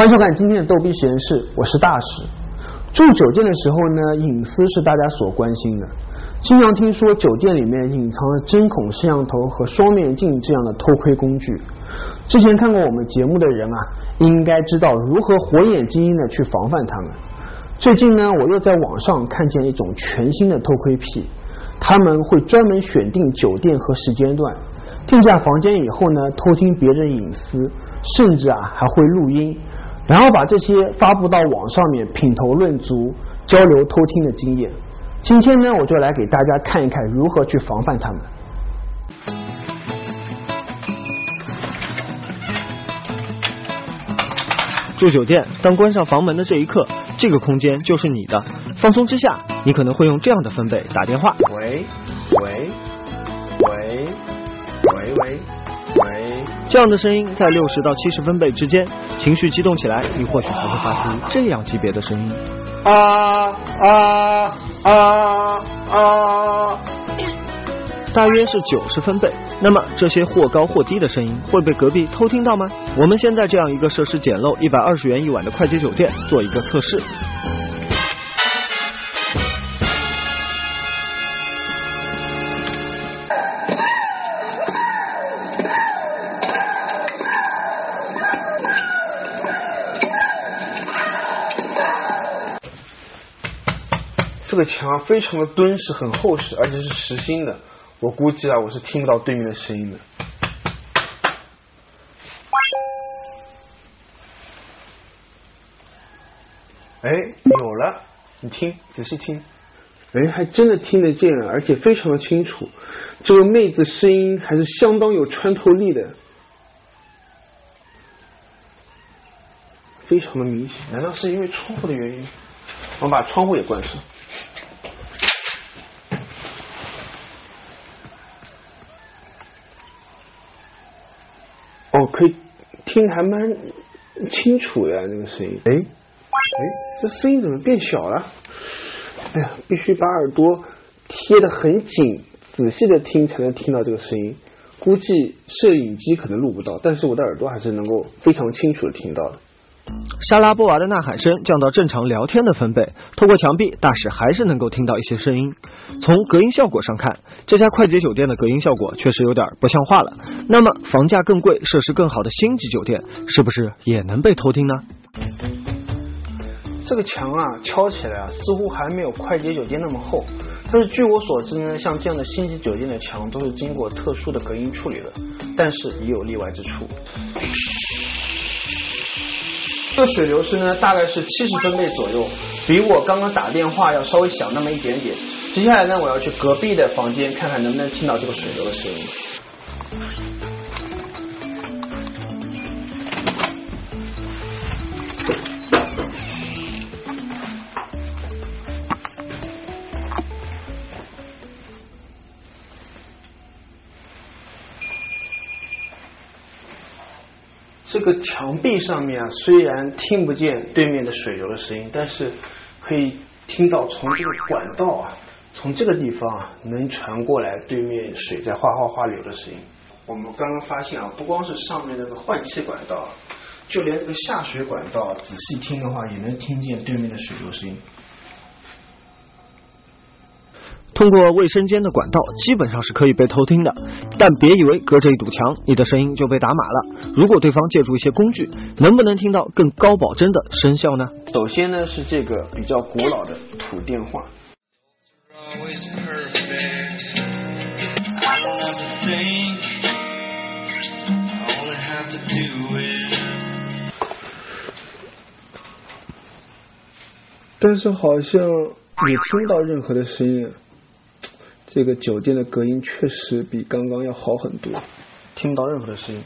欢迎收看今天的逗逼实验室，我是大使。住酒店的时候呢，隐私是大家所关心的。经常听说酒店里面隐藏了针孔摄像头和双面镜这样的偷窥工具。之前看过我们节目的人啊，应该知道如何火眼金睛的去防范他们。最近呢，我又在网上看见一种全新的偷窥癖，他们会专门选定酒店和时间段，定下房间以后呢，偷听别人隐私，甚至啊还会录音。然后把这些发布到网上面，品头论足，交流偷听的经验。今天呢，我就来给大家看一看如何去防范他们。住酒店，当关上房门的这一刻，这个空间就是你的。放松之下，你可能会用这样的分贝打电话。喂喂喂喂喂。喂，这样的声音在六十到七十分贝之间，情绪激动起来，你或许还会发出这样级别的声音。啊啊啊啊！大约是九十分贝。那么这些或高或低的声音会被隔壁偷听到吗？我们先在这样一个设施简陋、一百二十元一晚的快捷酒店做一个测试。这个墙非常的敦实，很厚实，而且是实心的。我估计啊，我是听不到对面的声音的。哎，有了，你听，仔细听。哎，还真的听得见，而且非常的清楚。这个妹子声音还是相当有穿透力的，非常的明显。难道是因为窗户的原因？我们把窗户也关上。哦，可以听还蛮清楚的，那个声音。哎，哎，这声音怎么变小了？哎呀，必须把耳朵贴得很紧，仔细的听才能听到这个声音。估计摄影机可能录不到，但是我的耳朵还是能够非常清楚的听到的。莎拉波娃的呐喊声降到正常聊天的分贝，透过墙壁，大使还是能够听到一些声音。从隔音效果上看，这家快捷酒店的隔音效果确实有点不像话了。那么，房价更贵、设施更好的星级酒店，是不是也能被偷听呢？这个墙啊，敲起来啊，似乎还没有快捷酒店那么厚。但是据我所知呢，像这样的星级酒店的墙都是经过特殊的隔音处理的，但是也有例外之处。这水流声呢，大概是七十分贝左右，比我刚刚打电话要稍微小那么一点点。接下来呢，我要去隔壁的房间看看能不能听到这个水流的声音。这个墙壁上面啊，虽然听不见对面的水流的声音，但是可以听到从这个管道啊，从这个地方啊，能传过来对面水在哗哗哗流的声音。我们刚刚发现啊，不光是上面那个换气管道，就连这个下水管道，仔细听的话，也能听见对面的水流声音。通过卫生间的管道基本上是可以被偷听的，但别以为隔着一堵墙，你的声音就被打码了。如果对方借助一些工具，能不能听到更高保真的声效呢？首先呢是这个比较古老的土电话。但是好像你听到任何的声音。这个酒店的隔音确实比刚刚要好很多，听不到任何的声音。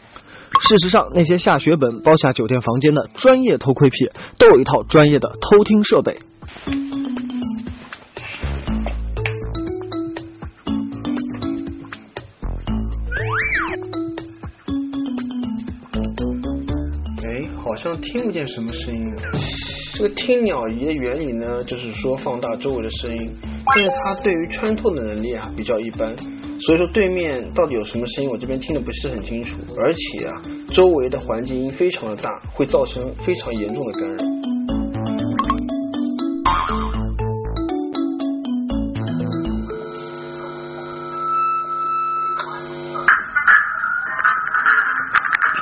事实上，那些下血本包下酒店房间的专业偷窥癖，都有一套专业的偷听设备。哎，好像听不见什么声音。这个听鸟仪的原理呢，就是说放大周围的声音。但是它对于穿透的能力啊比较一般，所以说对面到底有什么声音，我这边听的不是很清楚，而且啊，周围的环境音非常的大，会造成非常严重的干扰。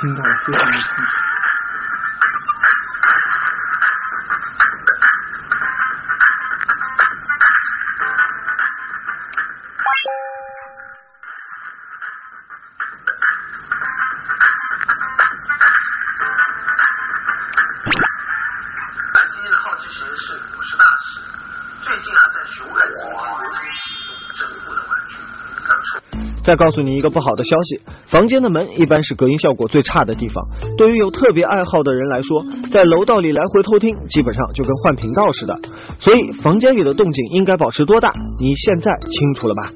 听到了，非常的清楚。再告诉你一个不好的消息，房间的门一般是隔音效果最差的地方。对于有特别爱好的人来说，在楼道里来回偷听，基本上就跟换频道似的。所以房间里的动静应该保持多大？你现在清楚了吧？